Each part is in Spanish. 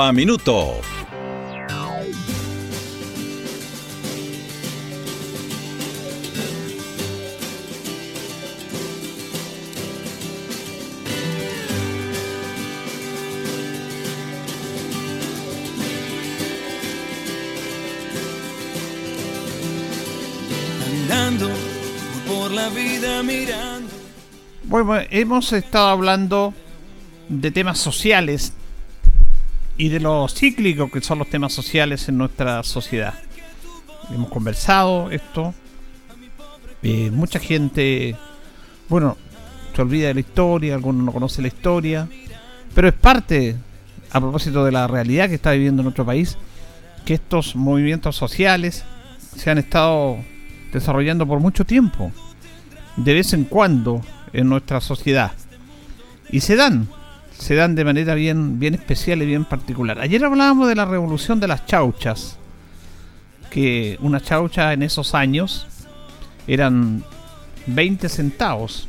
a Minuto. Andando por la vida mirando. Bueno, hemos estado hablando de temas sociales y de lo cíclicos que son los temas sociales en nuestra sociedad. Hemos conversado esto. Eh, mucha gente, bueno, se olvida de la historia, algunos no conocen la historia, pero es parte, a propósito de la realidad que está viviendo nuestro país, que estos movimientos sociales se han estado desarrollando por mucho tiempo, de vez en cuando en nuestra sociedad. Y se dan, se dan de manera bien, bien especial y bien particular. Ayer hablábamos de la revolución de las chauchas, que una chaucha en esos años eran 20 centavos,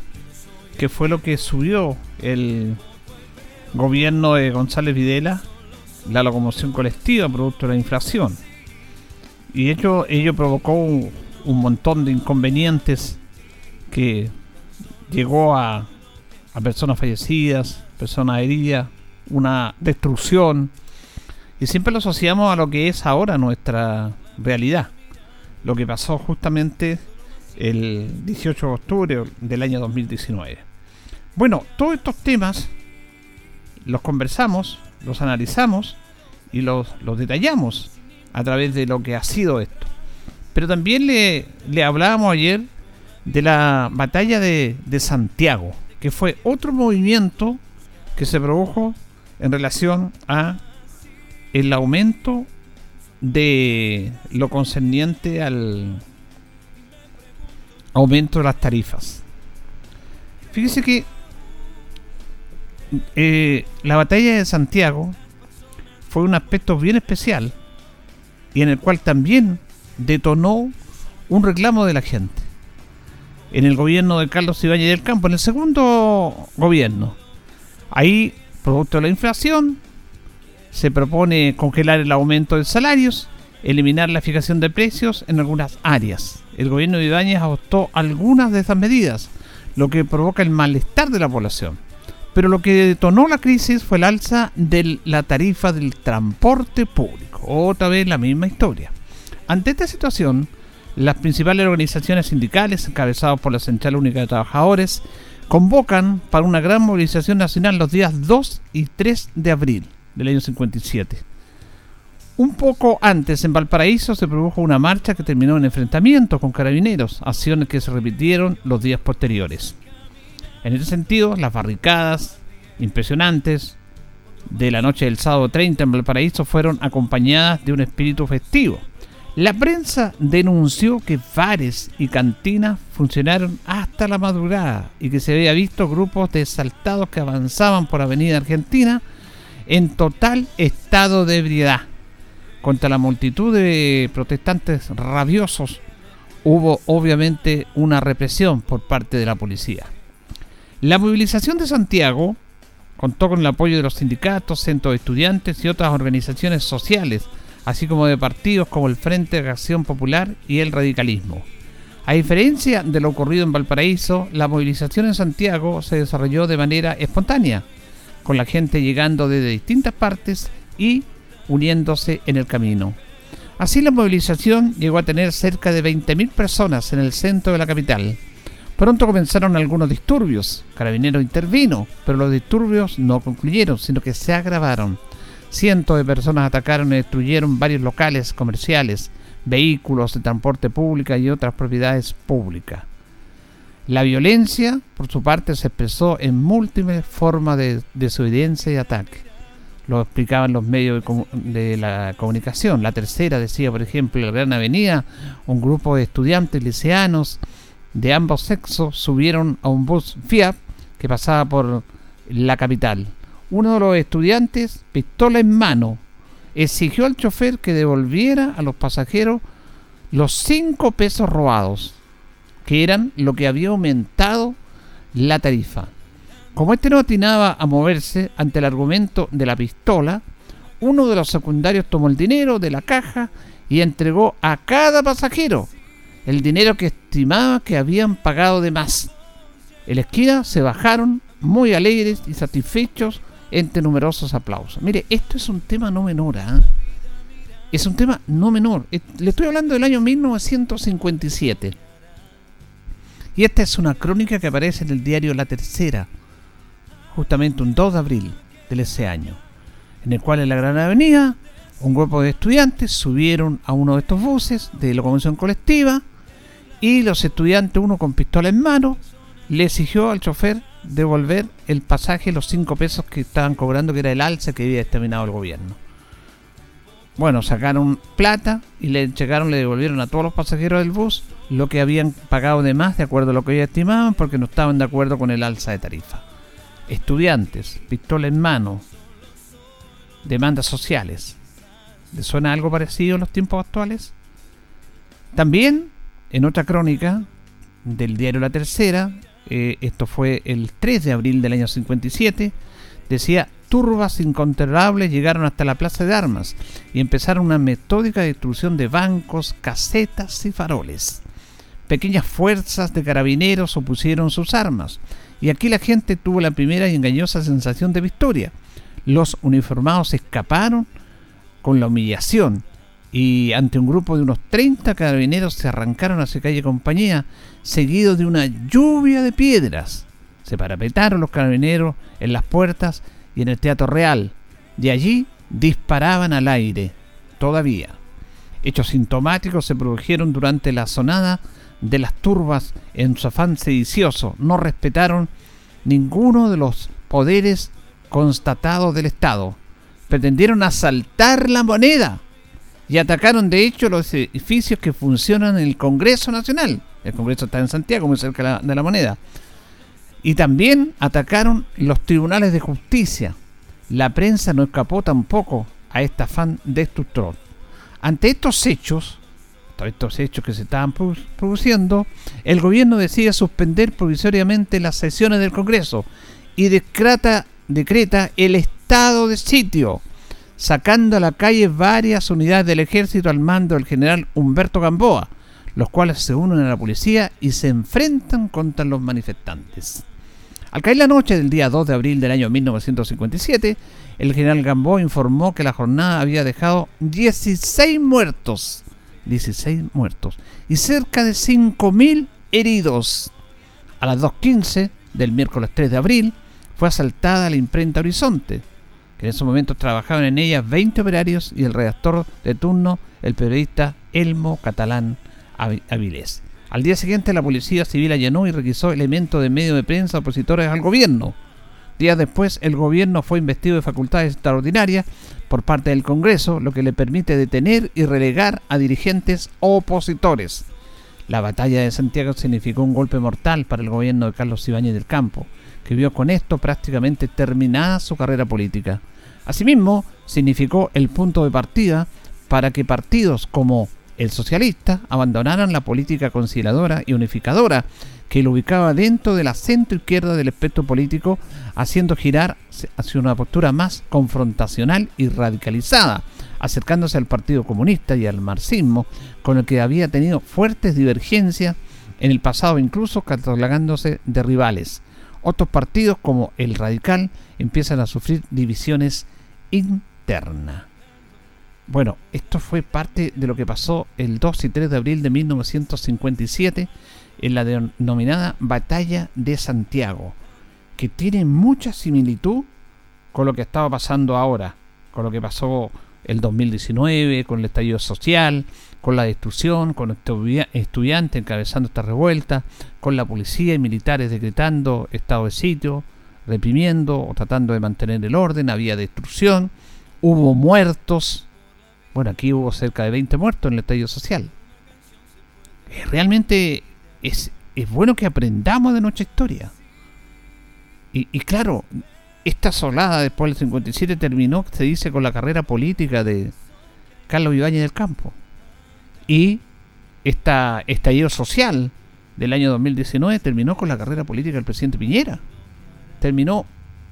que fue lo que subió el gobierno de González Videla, la locomoción colectiva producto de la inflación. Y ello, ello provocó un, un montón de inconvenientes que llegó a, a personas fallecidas, personas heridas, una destrucción. Y siempre lo asociamos a lo que es ahora nuestra realidad. Lo que pasó justamente el 18 de octubre del año 2019. Bueno, todos estos temas los conversamos, los analizamos y los, los detallamos a través de lo que ha sido esto. Pero también le, le hablábamos ayer de la batalla de, de, Santiago, que fue otro movimiento que se produjo en relación a el aumento de lo concerniente al aumento de las tarifas. Fíjese que eh, la batalla de Santiago fue un aspecto bien especial y en el cual también detonó un reclamo de la gente. En el gobierno de Carlos Ibáñez del Campo, en el segundo gobierno. Ahí, producto de la inflación, se propone congelar el aumento de salarios, eliminar la fijación de precios en algunas áreas. El gobierno de Ibáñez adoptó algunas de esas medidas, lo que provoca el malestar de la población. Pero lo que detonó la crisis fue el alza de la tarifa del transporte público. Otra vez la misma historia. Ante esta situación, las principales organizaciones sindicales, encabezadas por la Central Única de Trabajadores, convocan para una gran movilización nacional los días 2 y 3 de abril del año 57. Un poco antes, en Valparaíso, se produjo una marcha que terminó en enfrentamientos con carabineros, acciones que se repitieron los días posteriores. En ese sentido, las barricadas impresionantes de la noche del sábado 30 en Valparaíso fueron acompañadas de un espíritu festivo. La prensa denunció que bares y cantinas funcionaron hasta la madrugada y que se había visto grupos de exaltados que avanzaban por Avenida Argentina en total estado de ebriedad. Contra la multitud de protestantes rabiosos hubo obviamente una represión por parte de la policía. La movilización de Santiago contó con el apoyo de los sindicatos, centros de estudiantes y otras organizaciones sociales, así como de partidos como el Frente de Acción Popular y el Radicalismo. A diferencia de lo ocurrido en Valparaíso, la movilización en Santiago se desarrolló de manera espontánea, con la gente llegando desde distintas partes y uniéndose en el camino. Así la movilización llegó a tener cerca de 20.000 personas en el centro de la capital. Pronto comenzaron algunos disturbios. Carabineros intervino, pero los disturbios no concluyeron, sino que se agravaron. Cientos de personas atacaron y destruyeron varios locales comerciales, vehículos de transporte público y otras propiedades públicas. La violencia, por su parte, se expresó en múltiples formas de desobediencia y ataque. Lo explicaban los medios de, la comunicación. La tercera decía, por ejemplo, en la Gran Avenida, un grupo de estudiantes liceanos de ambos sexos subieron a un bus Fiat que pasaba por la capital. Uno de los estudiantes, pistola en mano, exigió al chofer que devolviera a los pasajeros los cinco pesos robados que eran lo que había aumentado la tarifa. Como este no atinaba a moverse ante el argumento de la pistola, uno de los secundarios tomó el dinero de la caja y entregó a cada pasajero el dinero que estimaba que habían pagado de más. En la esquina se bajaron muy alegres y satisfechos entre numerosos aplausos. Mire, esto es un tema no menor. ¿ah? Es un tema no menor. Le estoy hablando del año 1957. Y esta es una crónica que aparece en el diario La Tercera, justamente un 2 de abril de ese año, en el cual en la Gran Avenida un grupo de estudiantes subieron a uno de estos buses de locomoción colectiva y los estudiantes, uno con pistola en mano, le exigió al chofer devolver el pasaje, los 5 pesos que estaban cobrando, que era el alza que había determinado el gobierno. Bueno, sacaron plata y le llegaron, le devolvieron a todos los pasajeros del bus lo que habían pagado de más de acuerdo a lo que ellos estimaban porque no estaban de acuerdo con el alza de tarifa. Estudiantes, pistola en mano, demandas sociales. ¿Le suena algo parecido en los tiempos actuales? También, en otra crónica del diario La Tercera, eh, esto fue el 3 de abril del año 57, decía turbas incontrolables llegaron hasta la plaza de armas y empezaron una metódica destrucción de bancos, casetas y faroles. Pequeñas fuerzas de carabineros opusieron sus armas y aquí la gente tuvo la primera y engañosa sensación de victoria. Los uniformados escaparon con la humillación y ante un grupo de unos 30 carabineros se arrancaron hacia calle Compañía, seguidos de una lluvia de piedras. Se parapetaron los carabineros en las puertas y en el Teatro Real. De allí disparaban al aire, todavía. Hechos sintomáticos se produjeron durante la sonada de las turbas en su afán sedicioso. No respetaron ninguno de los poderes constatados del Estado. Pretendieron asaltar la moneda y atacaron de hecho los edificios que funcionan en el Congreso Nacional. El Congreso está en Santiago, muy cerca de la moneda. Y también atacaron los tribunales de justicia. La prensa no escapó tampoco a este afán destructor. Ante estos hechos, estos hechos que se estaban produciendo, el gobierno decide suspender provisoriamente las sesiones del Congreso y decreta el estado de sitio, sacando a la calle varias unidades del ejército al mando del general Humberto Gamboa, los cuales se unen a la policía y se enfrentan contra los manifestantes. Al caer la noche del día 2 de abril del año 1957, el general Gamboa informó que la jornada había dejado 16 muertos, 16 muertos y cerca de 5.000 heridos. A las 2.15 del miércoles 3 de abril fue asaltada la imprenta Horizonte, en esos momentos trabajaban en ella 20 operarios y el redactor de turno, el periodista Elmo Catalán Avilés. Al día siguiente la policía civil allanó y requisó elementos de medios de prensa opositores al gobierno. Días después el gobierno fue investido de facultades extraordinarias por parte del Congreso, lo que le permite detener y relegar a dirigentes opositores. La batalla de Santiago significó un golpe mortal para el gobierno de Carlos Ibáñez del Campo, que vio con esto prácticamente terminada su carrera política. Asimismo, significó el punto de partida para que partidos como el socialista abandonaron la política conciliadora y unificadora que lo ubicaba dentro de la centro izquierda del espectro político, haciendo girar hacia una postura más confrontacional y radicalizada, acercándose al Partido Comunista y al marxismo, con el que había tenido fuertes divergencias en el pasado, incluso catalogándose de rivales. Otros partidos, como el Radical, empiezan a sufrir divisiones internas. Bueno, esto fue parte de lo que pasó el 2 y 3 de abril de 1957 en la denominada Batalla de Santiago, que tiene mucha similitud con lo que estaba pasando ahora, con lo que pasó el 2019, con el estallido social, con la destrucción, con estudiantes encabezando esta revuelta, con la policía y militares decretando estado de sitio, reprimiendo o tratando de mantener el orden, había destrucción, hubo muertos, bueno, aquí hubo cerca de 20 muertos en el estallido social. Eh, realmente es, es bueno que aprendamos de nuestra historia. Y, y, claro, esta solada después del 57 terminó, se dice, con la carrera política de Carlos Ibáñez del Campo. Y esta estallido social del año 2019 terminó con la carrera política del presidente Piñera. Terminó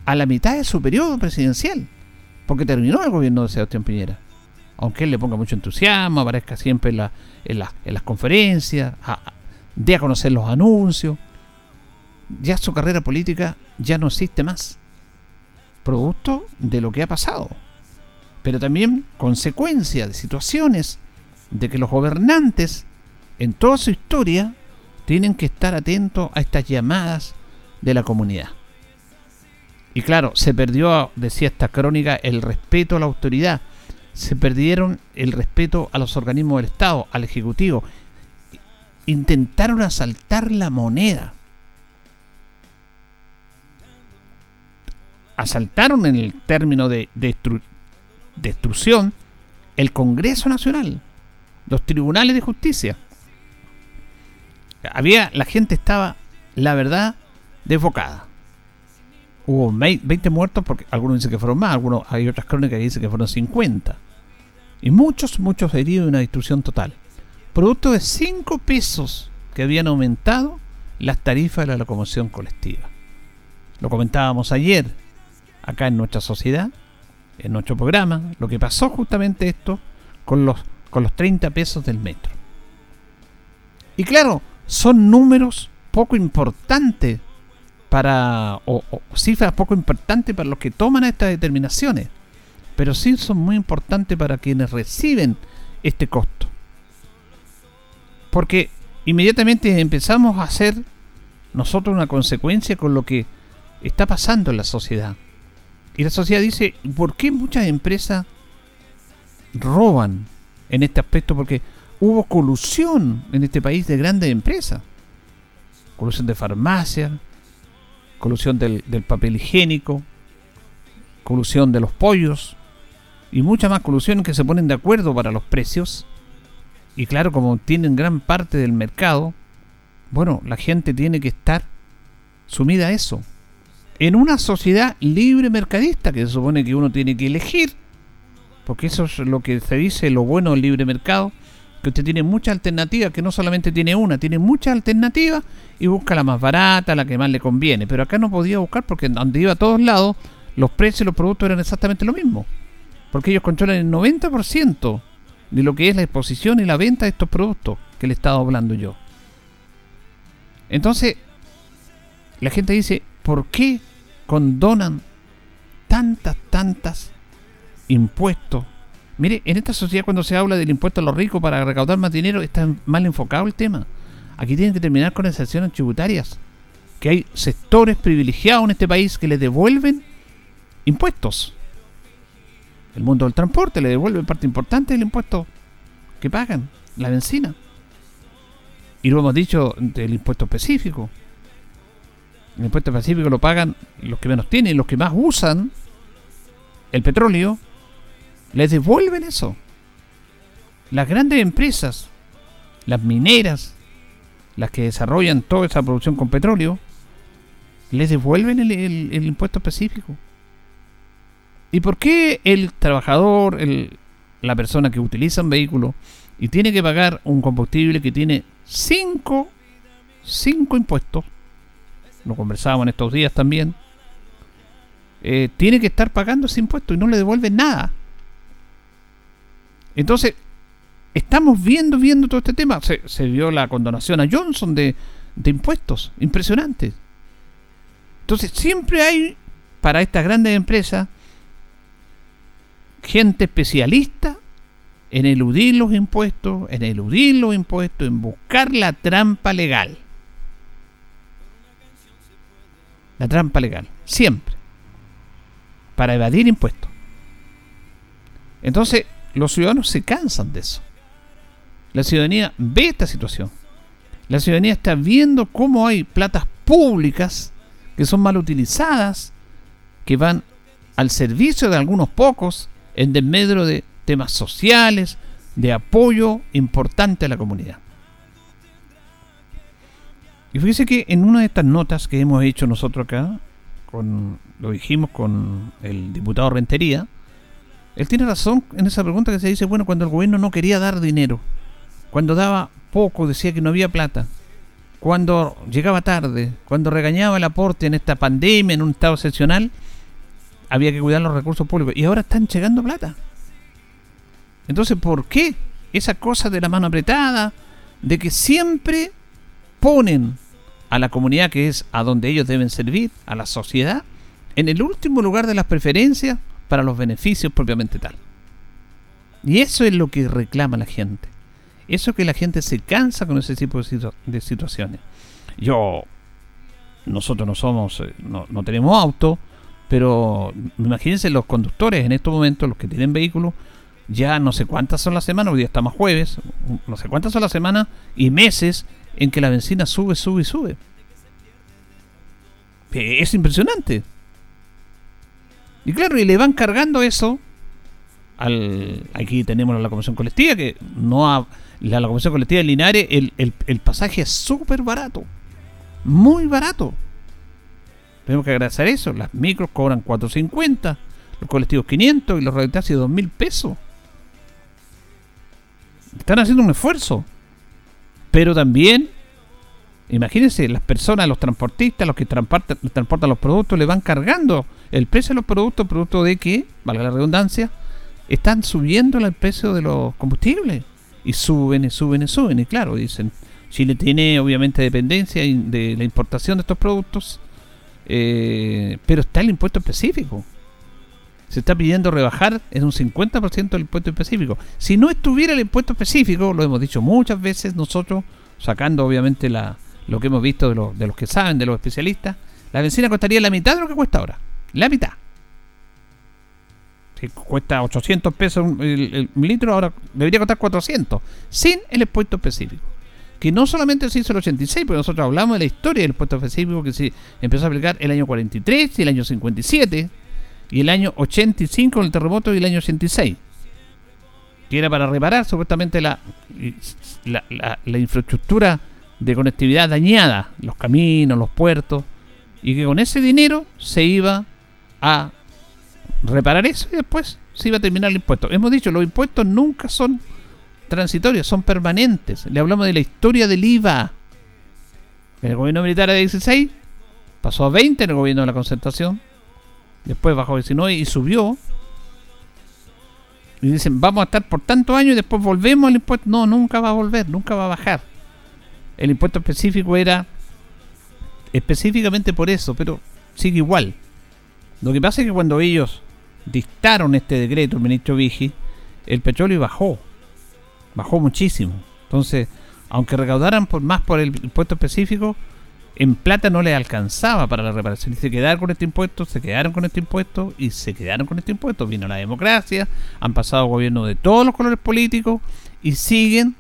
a la mitad de su periodo presidencial, porque terminó el gobierno de Sebastián Piñera. Aunque él le ponga mucho entusiasmo, aparezca siempre en, las conferencias, dé a conocer los anuncios, ya su carrera política ya no existe más. Producto de lo que ha pasado. Pero también consecuencia de situaciones de que los gobernantes en toda su historia tienen que estar atentos a estas llamadas de la comunidad. Y claro, se perdió, decía esta crónica, el respeto a la autoridad. Se perdieron el respeto a los organismos del Estado, al Ejecutivo. Intentaron asaltar la moneda. Asaltaron en el término de destrucción el Congreso Nacional, los tribunales de justicia. Había, la gente estaba, la verdad, desbocada. Hubo 20 muertos, porque algunos dicen que fueron más, algunos hay otras crónicas que dicen que fueron 50. Y muchos, muchos heridos y una destrucción total. Producto de 5 pesos que habían aumentado las tarifas de la locomoción colectiva. Lo comentábamos ayer, acá en nuestra sociedad, en nuestro programa, lo que pasó justamente esto con los, con los 30 pesos del metro. Y claro, son números poco importantes para, o, cifras poco importantes para los que toman estas determinaciones, pero sí son muy importantes para quienes reciben este costo. Porque inmediatamente empezamos a hacer nosotros una consecuencia con lo que está pasando en la sociedad. Y la sociedad dice, ¿por qué muchas empresas roban en este aspecto? Porque hubo colusión en este país de grandes empresas. Colusión de farmacia, colusión del, papel higiénico, colusión de los pollos y mucha más colusión que se ponen de acuerdo para los precios. Y claro, como tienen gran parte del mercado, bueno, la gente tiene que estar sumida a eso en una sociedad libre mercadista, que se supone que uno tiene que elegir, porque eso es lo que se dice lo bueno del libre mercado, que usted tiene muchas alternativas, que no solamente tiene una, tiene muchas alternativas y busca la más barata, la que más le conviene. Pero acá no podía buscar porque donde iba a todos lados, los precios y los productos eran exactamente lo mismo. Porque ellos controlan el 90% de lo que es la exposición y la venta de estos productos que le estaba hablando yo. Entonces, la gente dice, ¿por qué condonan tantas, tantas impuestos. Mire, en esta sociedad cuando se habla del impuesto a los ricos para recaudar más dinero, está mal enfocado el tema. Aquí tienen que terminar con excepciones tributarias. Que hay sectores privilegiados en este país que le devuelven impuestos. El mundo del transporte le devuelve parte importante del impuesto que pagan, la benzina. Y lo hemos dicho del impuesto específico. El impuesto específico lo pagan los que menos tienen, los que más usan el petróleo, les devuelven eso. Las grandes empresas, las mineras, las que desarrollan toda esa producción con petróleo, les devuelven el, impuesto específico. ¿Y por qué el trabajador, la persona que utiliza un vehículo y tiene que pagar un combustible que tiene cinco, cinco impuestos, lo conversábamos en estos días también, eh, tiene que estar pagando ese impuesto y no le devuelven nada. Entonces, estamos viendo, viendo todo este tema. Se, se vio la condonación a Johnson de, de impuestos, impresionante. Entonces, siempre hay para estas grandes empresas gente especialista en eludir los impuestos, en eludir los impuestos, en buscar la trampa legal. la trampa legal, siempre, para evadir impuestos. Entonces, los ciudadanos se cansan de eso. La ciudadanía ve esta situación. La ciudadanía está viendo cómo hay platas públicas que son mal utilizadas, que van al servicio de algunos pocos en desmedro de temas sociales, de apoyo importante a la comunidad. Y fíjese que en una de estas notas que hemos hecho nosotros acá, con, lo dijimos con el diputado Rentería, él tiene razón en esa pregunta que se dice, bueno, cuando el gobierno no quería dar dinero, cuando daba poco, decía que no había plata, cuando llegaba tarde, cuando regañaba el aporte en esta pandemia, en un estado excepcional, había que cuidar los recursos públicos. Y ahora están llegando plata. Entonces, ¿por qué esa cosa de la mano apretada, de que siempre ponen a la comunidad que es a donde ellos deben servir, a la sociedad, en el último lugar de las preferencias para los beneficios propiamente tal. Y eso es lo que reclama la gente. Eso es que la gente se cansa con ese tipo de, situaciones. Yo, nosotros no somos, eh, no, no tenemos auto, pero imagínense los conductores en estos momentos, los que tienen vehículos, ya no sé cuántas son las semanas, hoy día estamos jueves, no sé cuántas son las semanas y meses en que la benzina sube, sube sube. Es impresionante. Y claro, y le van cargando eso al. Aquí tenemos la comisión colectiva, que no ha. La, comisión colectiva de Linares, el, el pasaje es súper barato. Muy barato. Tenemos que agradecer eso. Las micros cobran 4.50, los colectivos 500 y los radiotaxis 2.000 pesos. Están haciendo un esfuerzo. Pero también, imagínense, las personas, los transportistas, los que transportan, transportan los productos, le van cargando el precio de los productos, producto de que, valga la redundancia, están subiendo el precio de los combustibles. Y suben y suben y suben. Y claro, dicen, Chile tiene obviamente dependencia de la importación de estos productos, eh, pero está el impuesto específico se está pidiendo rebajar en un 50% el impuesto específico. Si no estuviera el impuesto específico, lo hemos dicho muchas veces nosotros, sacando obviamente la, lo que hemos visto de, de los que saben, de los especialistas, la benzina costaría la mitad de lo que cuesta ahora. La mitad. Si cuesta 800 pesos el, litro, ahora debería costar 400, sin el impuesto específico. Que no solamente se hizo el 86, porque nosotros hablamos de la historia del impuesto específico que se empezó a aplicar el año 43 y el año 57, y el año 85 el terremoto y el año 86. Que era para reparar supuestamente la, la, infraestructura de conectividad dañada, los caminos, los puertos, y que con ese dinero se iba a reparar eso y después se iba a terminar el impuesto. Hemos dicho, los impuestos nunca son transitorios, son permanentes. Le hablamos de la historia del IVA. En el gobierno militar de 16 pasó a 20 en el gobierno de la concentración, Después bajó a 19 y subió. Y dicen, vamos a estar por tantos años y después volvemos al impuesto. No, nunca va a volver, nunca va a bajar. El impuesto específico era específicamente por eso, pero sigue igual. Lo que pasa es que cuando ellos dictaron este decreto, el ministro Vigi, el petróleo bajó. Bajó muchísimo. Entonces, aunque recaudaran por más por el impuesto específico, en plata no le alcanzaba para la reparación. Y se quedaron con este impuesto, se quedaron con este impuesto y se quedaron con este impuesto. Vino la democracia, han pasado gobiernos de todos los colores políticos y siguen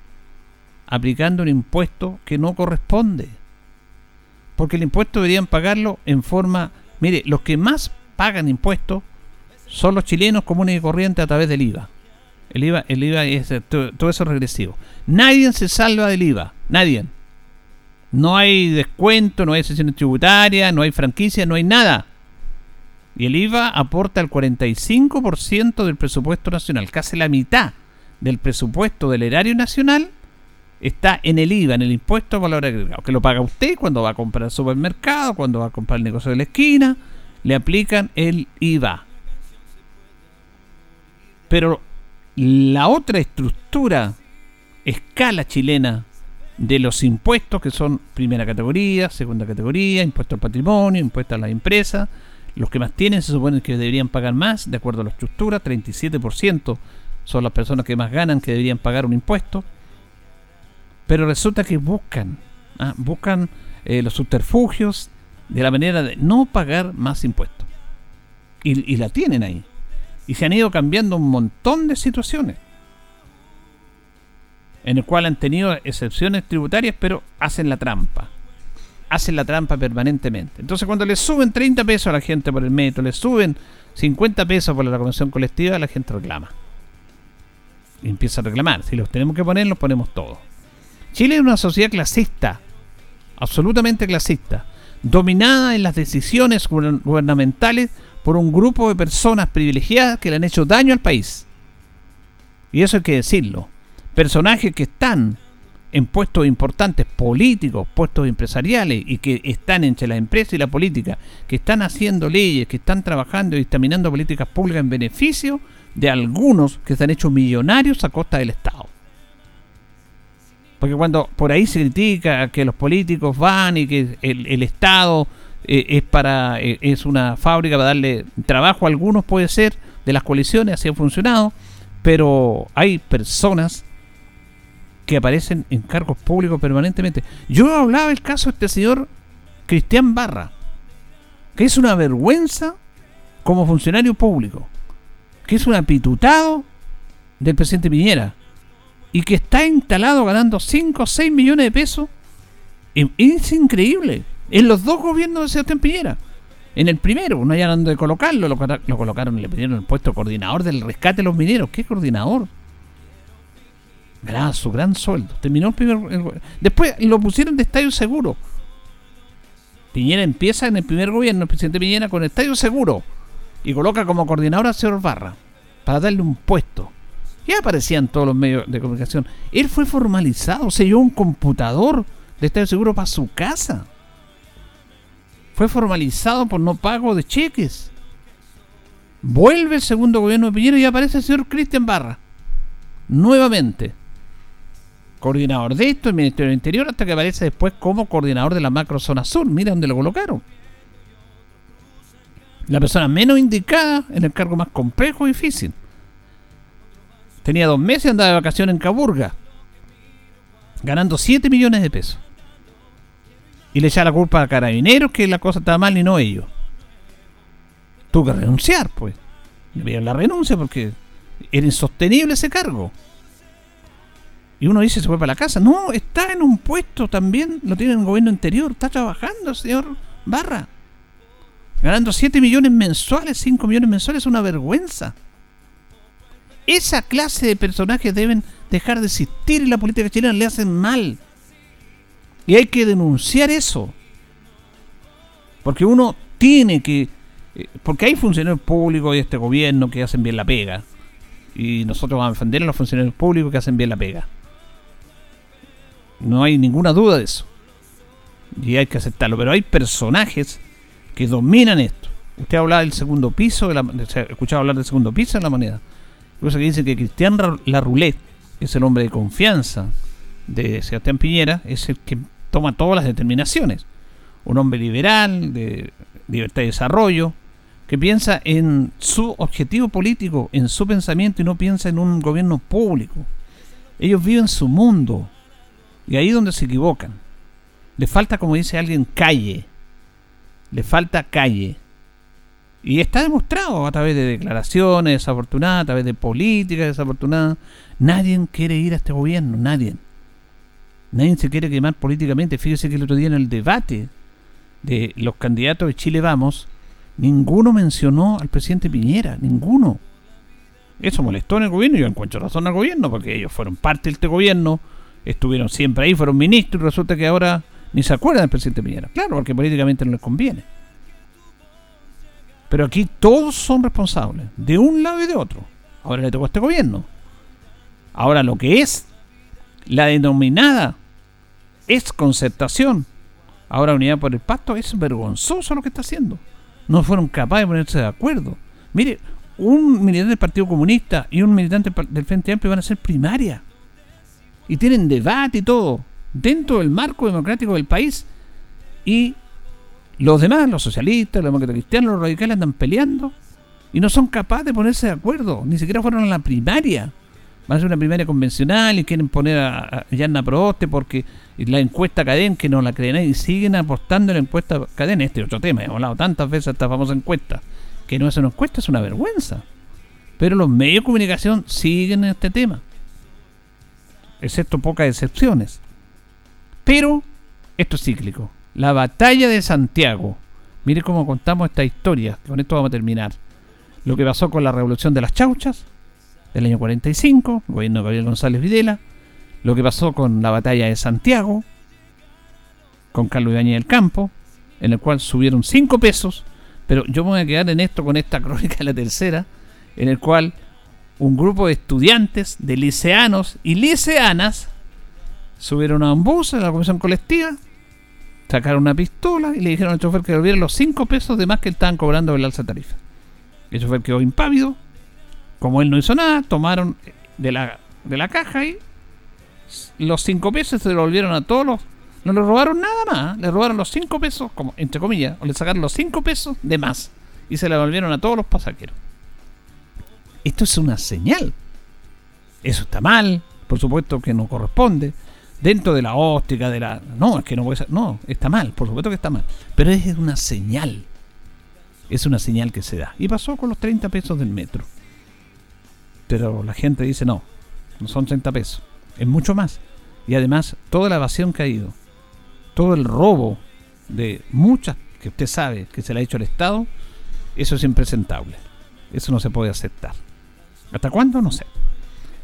aplicando un impuesto que no corresponde. Porque el impuesto deberían pagarlo en forma... Mire, los que más pagan impuestos son los chilenos comunes y corrientes a través del IVA. El IVA, el IVA es todo, todo eso regresivo. Nadie se salva del IVA, nadie. No hay descuento, no hay sesiones tributarias, no hay franquicia, no hay nada. Y el IVA aporta el 45% del presupuesto nacional, casi la mitad del presupuesto del erario nacional está en el IVA, en el impuesto de valor agregado, que lo paga usted cuando va a comprar al supermercado, cuando va a comprar el negocio de la esquina, le aplican el IVA. Pero la otra estructura, escala chilena de los impuestos que son primera categoría, segunda categoría, impuesto al patrimonio, impuesto a la empresa. Los que más tienen se supone que deberían pagar más, de acuerdo a la estructura, 37% son las personas que más ganan que deberían pagar un impuesto. Pero resulta que buscan, ¿ah? buscan eh, los subterfugios de la manera de no pagar más impuestos. Y, la tienen ahí. Y se han ido cambiando un montón de situaciones. en el cual han tenido excepciones tributarias, pero hacen la trampa. Hacen la trampa permanentemente. Entonces, cuando le suben 30 pesos a la gente por el metro, le suben 50 pesos por la convención colectiva, la gente reclama. Y empieza a reclamar. Si los tenemos que poner, los ponemos todos. Chile es una sociedad clasista, absolutamente clasista, dominada en las decisiones gubernamentales por un grupo de personas privilegiadas que le han hecho daño al país. Y eso hay que decirlo. Personajes que están en puestos importantes políticos, puestos empresariales y que están entre la empresa y la política, que están haciendo leyes, que están trabajando y dictaminando políticas públicas en beneficio de algunos que se han hecho millonarios a costa del Estado. Porque cuando por ahí se critica que los políticos van y que el, Estado eh, es para eh, es una fábrica para darle trabajo a algunos puede ser de las coaliciones así ha funcionado pero hay personas que aparecen en cargos públicos permanentemente. Yo hablaba del caso de este señor Cristian Barra, que es una vergüenza como funcionario público, que es un apitutado del presidente Piñera y que está instalado ganando 5 o 6 millones de pesos. Es increíble. En los dos gobiernos de Sebastián Piñera. En el primero, no hablando de colocarlo, lo, lo colocaron y le pidieron el puesto coordinador del rescate de los mineros. ¿Qué coordinador? Ganaba su gran sueldo. Terminó el primer. después lo pusieron de estadio seguro. Piñera empieza en el primer gobierno, el presidente Piñera, con estadio seguro. Y coloca como coordinador a señor Barra. Para darle un puesto. Y aparecían todos los medios de comunicación. Él fue formalizado, se llevó un computador de estadio seguro para su casa fue formalizado por no pago de cheques. Vuelve el segundo gobierno de Piñera y aparece el señor Cristian Barra. Nuevamente. Coordinador de esto, el Ministerio del Interior, hasta que aparece después como coordinador de la macro zona sur. Mira dónde lo colocaron. La persona menos indicada en el cargo más complejo y difícil. Tenía dos meses, andaba de vacaciones en Caburga. Ganando 7 millones de pesos y le echa la culpa a carabineros que la cosa estaba mal y no ellos. Tuvo que renunciar, pues. Le la renuncia porque era insostenible ese cargo. Y uno dice, se fue para la casa. No, está en un puesto también, lo tiene en el gobierno anterior, está trabajando, señor Barra. Ganando 7 millones mensuales, 5 millones mensuales, es una vergüenza. Esa clase de personajes deben dejar de existir en la política chilena, le hacen mal. Y hay que denunciar eso. Porque uno tiene que... Eh, porque hay funcionarios públicos de este gobierno que hacen bien la pega. Y nosotros vamos a defender a los funcionarios públicos que hacen bien la pega. No hay ninguna duda de eso. Y hay que aceptarlo. Pero hay personajes que dominan esto. Usted hablaba del segundo piso, de la, escuchaba hablar del segundo piso de la moneda. Cosa que dice que Cristian Larroulet es el hombre de confianza de Sebastián Piñera, es el que toma todas las determinaciones. Un hombre liberal, de libertad de desarrollo, que piensa en su objetivo político, en su pensamiento y no piensa en un gobierno público. Ellos viven su mundo y ahí es donde se equivocan. Le falta, como dice alguien, calle. Le falta calle. Y está demostrado a través de declaraciones desafortunadas, a través de políticas desafortunadas. Nadie quiere ir a este gobierno, nadie. Nadie se quiere quemar políticamente. Fíjese que el otro día en el debate de los candidatos de Chile Vamos, ninguno mencionó al presidente Piñera, ninguno. Eso molestó en el gobierno y yo encuentro razón al gobierno, porque ellos fueron parte de este gobierno, estuvieron siempre ahí, fueron ministros y resulta que ahora ni se acuerdan del presidente Piñera. Claro, porque políticamente no les conviene. Pero aquí todos son responsables, de un lado y de otro. Ahora le tocó a este gobierno. Ahora lo que es la denominada es concertación. Ahora Unidad por el Pacto es vergonzoso lo que está haciendo. No fueron capaces de ponerse de acuerdo. Mire, un militante del Partido Comunista y un militante del Frente Amplio van a ser primaria. Y tienen debate y todo dentro del marco democrático del país. Y los demás, los socialistas, los demócratas cristianos, los radicales andan peleando y no son capaces de ponerse de acuerdo. Ni siquiera fueron a la primaria van a hacer una primaria convencional y quieren poner a, Yanna Proboste porque la encuesta cadena que no la creen y siguen apostando en la encuesta cadena. Este es otro tema, hemos hablado tantas veces de esta famosa encuesta, que no es una encuesta, es una vergüenza. Pero los medios de comunicación siguen en este tema. excepto pocas excepciones. Pero esto es cíclico. La batalla de Santiago. Mire cómo contamos esta historia. Con esto vamos a terminar. Lo que pasó con la revolución de las chauchas del año 45, gobierno de Gabriel González Videla. Lo que pasó con la batalla de Santiago, con Carlos Ibañez del Campo, en el cual subieron 5 pesos. Pero yo me voy a quedar en esto con esta crónica de la tercera, en el cual un grupo de estudiantes, de liceanos y liceanas, subieron a un bus a la comisión colectiva, sacaron una pistola y le dijeron al chofer que devolviera los 5 pesos de más que estaban cobrando el alza tarifa. El chofer quedó impávido, como él no hizo nada, tomaron de la, de la caja y los 5 pesos se devolvieron a todos los no le robaron nada más, le robaron los 5 pesos, como entre comillas, o le sacaron los 5 pesos de más y se le devolvieron a todos los pasajeros. Esto es una señal. Eso está mal, por supuesto que no corresponde. Dentro de la óptica, de la. No, es que no puede ser. No, está mal, por supuesto que está mal. Pero es una señal. Es una señal que se da. Y pasó con los 30 pesos del metro. Pero la gente dice no, no son 30 pesos. Es mucho más. Y además, toda la evasión que ha ido todo el robo de muchas que usted sabe que se le ha hecho al Estado, eso es impresentable. Eso no se puede aceptar. ¿Hasta cuándo? No sé.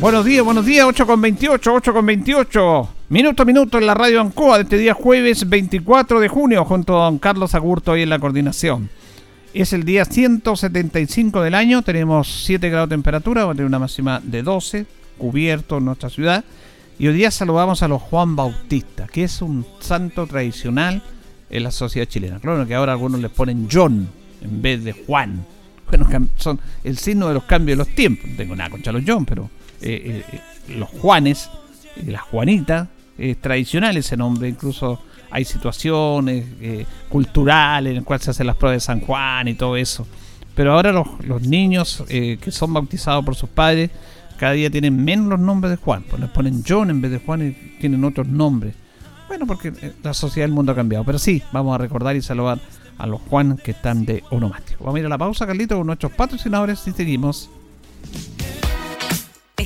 Buenos días, buenos días, 8 con 28, 8 con 28. Minuto a minuto en la radio Ancoa de este día jueves 24 de junio junto a don Carlos Agurto y en la coordinación. Es el día 175 del año, tenemos 7 grados de temperatura, vamos a tener una máxima de 12, cubierto en nuestra ciudad. Y hoy día saludamos a los Juan Bautista, que es un santo tradicional en la sociedad chilena. Claro que ahora algunos les ponen John en vez de Juan. Bueno, son el signo de los cambios de los tiempos. No tengo nada contra los John, pero eh, eh, eh, los Juanes, las Juanitas, es tradicional ese nombre, incluso hay situaciones eh, culturales en las cuales se hacen las pruebas de San Juan y todo eso. Pero ahora los, niños eh, que son bautizados por sus padres cada día tienen menos los nombres de Juan. Pues les ponen John en vez de Juan y tienen otros nombres. Bueno, porque eh, la sociedad del mundo ha cambiado. Pero sí, vamos a recordar y saludar a los Juan que están de onomástico. Vamos a ir a la pausa, Carlito, con nuestros patrocinadores y seguimos.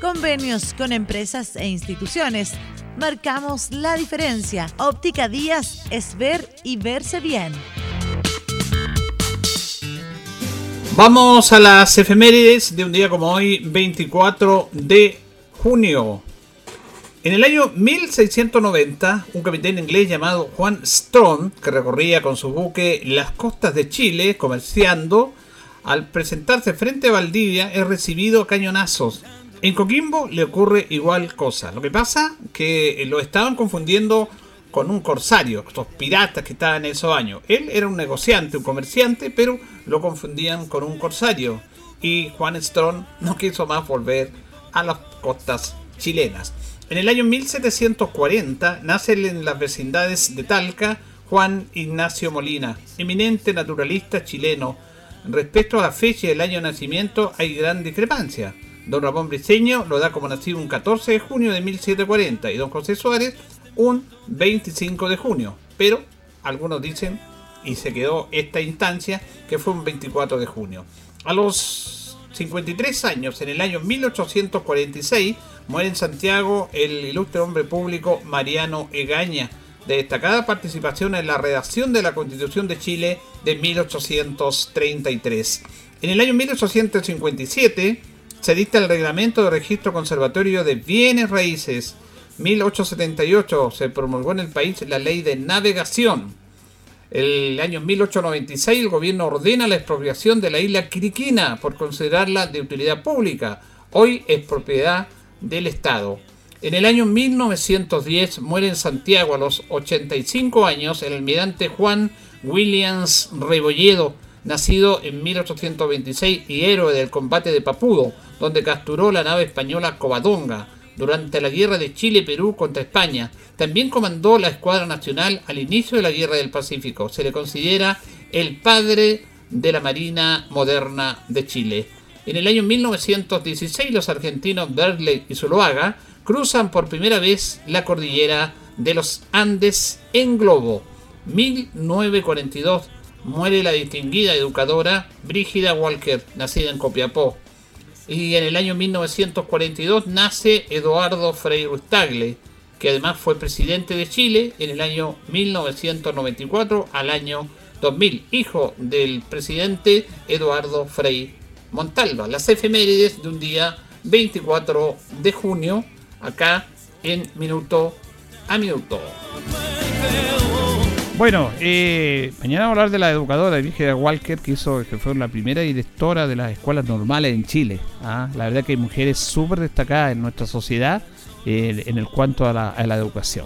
Convenios con empresas e instituciones. Marcamos la diferencia. Óptica Díaz es ver y verse bien. Vamos a las efemérides de un día como hoy, 24 de junio. En el año 1690, un capitán inglés llamado Juan Strong, que recorría con su buque las costas de Chile comerciando, al presentarse frente a Valdivia es recibido cañonazos. En Coquimbo le ocurre igual cosa. Lo que pasa que lo estaban confundiendo con un corsario, estos piratas que estaban en esos años. Él era un negociante, un comerciante, pero lo confundían con un corsario. Y Juan Strong no quiso más volver a las costas chilenas. En el año 1740 nace en las vecindades de Talca Juan Ignacio Molina, eminente naturalista chileno. Respecto a la fecha del año de nacimiento hay gran discrepancia. Don Ramón Briceño lo da como nacido un 14 de junio de 1740 y don José Suárez un 25 de junio. Pero algunos dicen, y se quedó esta instancia, que fue un 24 de junio. A los 53 años, en el año 1846, muere en Santiago el ilustre hombre público Mariano Egaña, de destacada participación en la redacción de la Constitución de Chile de 1833. En el año 1857 se dicta el reglamento de registro conservatorio de bienes raíces. 1878 se promulgó en el país la ley de navegación. El año 1896 el gobierno ordena la expropiación de la isla Quiriquina por considerarla de utilidad pública. Hoy es propiedad del Estado. En el año 1910 muere en Santiago a los 85 años el almirante Juan Williams Rebolledo, nacido en 1826 y héroe del combate de Papudo, donde capturó la nave española Covadonga durante la guerra de Chile-Perú contra España. También comandó la Escuadra Nacional al inicio de la Guerra del Pacífico. Se le considera el padre de la Marina moderna de Chile. En el año 1916 los argentinos Berley y Zuloaga cruzan por primera vez la cordillera de los Andes en globo. 1942 muere la distinguida educadora Brígida Walker, nacida en Copiapó. Y en el año 1942 nace Eduardo Frei Rustagle, que además fue presidente de Chile en el año 1994 al año 2000, hijo del presidente Eduardo Frei Montalva. Las efemérides de un día 24 de junio acá en minuto a minuto. Bueno, eh, mañana vamos a hablar de la educadora Virginia Walker, que, hizo, que fue la primera directora de las escuelas normales en Chile. ¿ah? La verdad que hay mujeres súper destacadas en nuestra sociedad eh, en el cuanto a la, a la educación.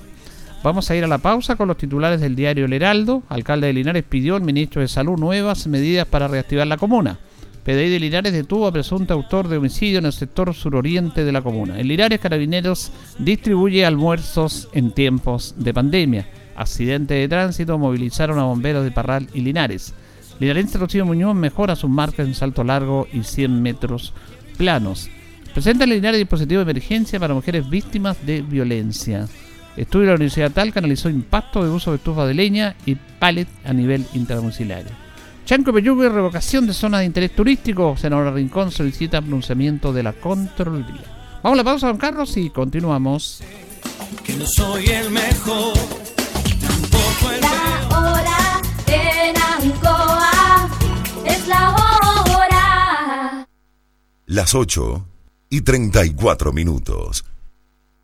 Vamos a ir a la pausa con los titulares del diario El Heraldo. Alcalde de Linares pidió al ministro de Salud nuevas medidas para reactivar la comuna. PDI de Linares detuvo a presunto autor de homicidio en el sector suroriente de la comuna. En Linares, Carabineros distribuye almuerzos en tiempos de pandemia. Accidente de tránsito movilizaron a bomberos de Parral y Linares. Linarense Rocío Muñoz mejora sus marcas en salto largo y 100 metros planos. Presenta en Linares dispositivo de emergencia para mujeres víctimas de violencia. Estudio de la Universidad Talca analizó impacto de uso de estufa de leña y pallet a nivel intradomiciliario. Chanco Peyugue, revocación de zonas de interés turístico. Senadora Rincón solicita pronunciamiento de la Contraloría. Vamos a la pausa, don Carlos, y continuamos. Que no soy el mejor, Las 8 y 34 minutos.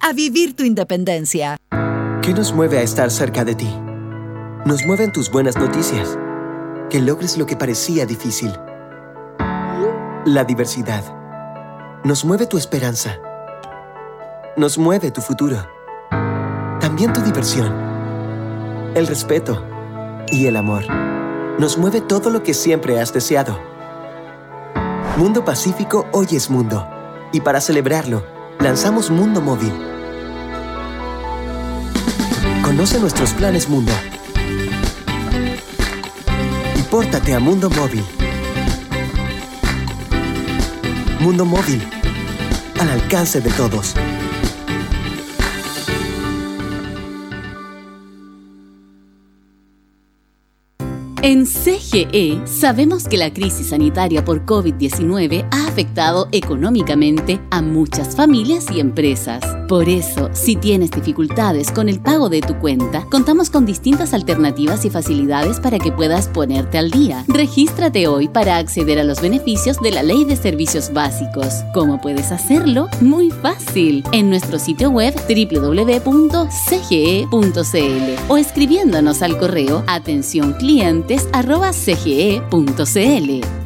a vivir tu independencia. ¿Qué nos mueve a estar cerca de ti? Nos mueven tus buenas noticias. Que logres lo que parecía difícil. La diversidad. Nos mueve tu esperanza. Nos mueve tu futuro. También tu diversión. El respeto. Y el amor. Nos mueve todo lo que siempre has deseado. Mundo Pacífico hoy es mundo. Y para celebrarlo, lanzamos Mundo Móvil. Conoce nuestros planes Mundo. Y pórtate a Mundo Móvil. Mundo Móvil. Al alcance de todos. En CGE sabemos que la crisis sanitaria por COVID-19 ha afectado económicamente a muchas familias y empresas. Por eso, si tienes dificultades con el pago de tu cuenta, contamos con distintas alternativas y facilidades para que puedas ponerte al día. Regístrate hoy para acceder a los beneficios de la Ley de Servicios Básicos. ¿Cómo puedes hacerlo? Muy fácil. En nuestro sitio web www.cge.cl o escribiéndonos al correo atención clientes cge.cl.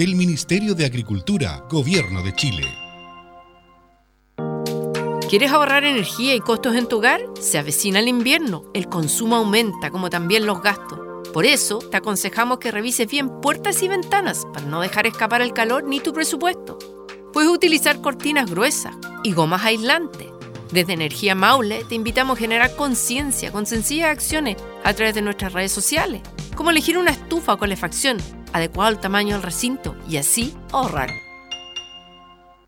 del Ministerio de Agricultura, Gobierno de Chile. ¿Quieres ahorrar energía y costos en tu hogar? Se avecina el invierno, el consumo aumenta como también los gastos. Por eso te aconsejamos que revises bien puertas y ventanas para no dejar escapar el calor ni tu presupuesto. Puedes utilizar cortinas gruesas y gomas aislantes. Desde Energía Maule te invitamos a generar conciencia con sencillas acciones a través de nuestras redes sociales, como elegir una estufa o calefacción adecuado al tamaño del recinto y así ahorrar.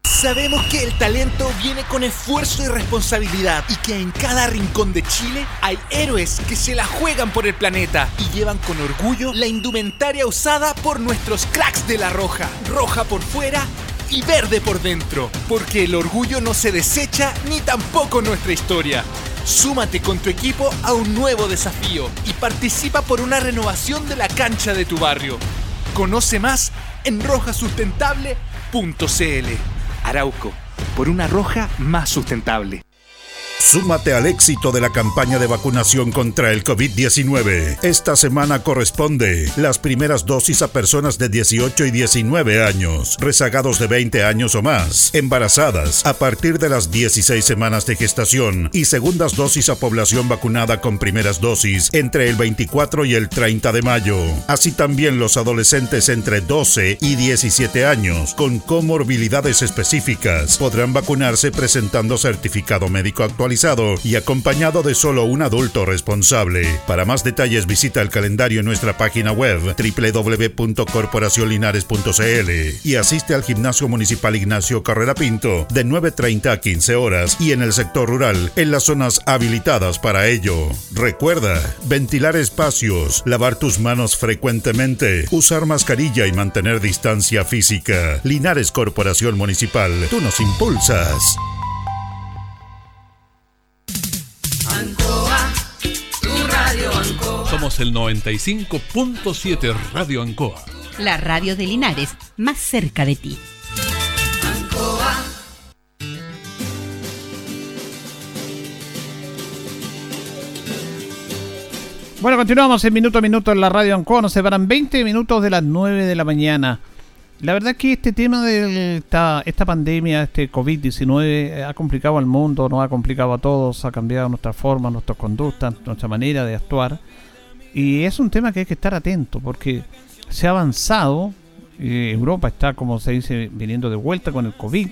Sabemos que el talento viene con esfuerzo y responsabilidad y que en cada rincón de Chile hay héroes que se la juegan por el planeta y llevan con orgullo la indumentaria usada por nuestros cracks de la roja, roja por fuera y verde por dentro, porque el orgullo no se desecha ni tampoco nuestra historia. Súmate con tu equipo a un nuevo desafío y participa por una renovación de la cancha de tu barrio. Conoce más en rojasustentable.cl. Arauco, por una roja más sustentable. Súmate al éxito de la campaña de vacunación contra el COVID-19. Esta semana corresponde las primeras dosis a personas de 18 y 19 años, rezagados de 20 años o más, embarazadas a partir de las 16 semanas de gestación y segundas dosis a población vacunada con primeras dosis entre el 24 y el 30 de mayo. Así también los adolescentes entre 12 y 17 años con comorbilidades específicas podrán vacunarse presentando certificado médico actualizado y acompañado de solo un adulto responsable. Para más detalles visita el calendario en nuestra página web www.corporacionlinares.cl y asiste al Gimnasio Municipal Ignacio Carrera Pinto de 9.30 a 15 horas y en el sector rural en las zonas habilitadas para ello. Recuerda, ventilar espacios, lavar tus manos frecuentemente, usar mascarilla y mantener distancia física. Linares Corporación Municipal, tú nos impulsas. Somos el 95.7 Radio Ancoa. La radio de Linares, más cerca de ti. Bueno, continuamos en minuto a minuto en la radio Ancoa. Nos separan 20 minutos de las 9 de la mañana. La verdad es que este tema de esta, esta pandemia, este COVID-19, ha complicado al mundo, nos ha complicado a todos, ha cambiado nuestra forma, nuestras conductas, nuestra manera de actuar. Y es un tema que hay que estar atento porque se ha avanzado. Europa está, como se dice, viniendo de vuelta con el COVID.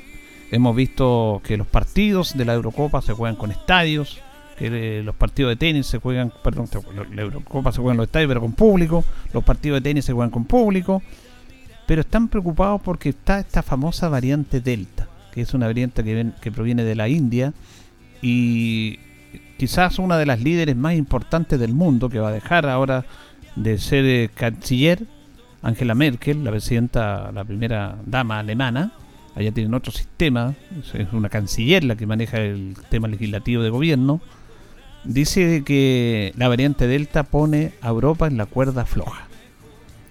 Hemos visto que los partidos de la Eurocopa se juegan con estadios, que eh, los partidos de tenis se juegan, perdón, la Eurocopa se juega en los estadios, pero con público. Los partidos de tenis se juegan con público pero están preocupados porque está esta famosa variante Delta, que es una variante que, que proviene de la India y quizás una de las líderes más importantes del mundo, que va a dejar ahora de ser eh, canciller, Angela Merkel, la presidenta, la primera dama alemana, allá tienen otro sistema, es una canciller la que maneja el tema legislativo de gobierno, dice que la variante Delta pone a Europa en la cuerda floja.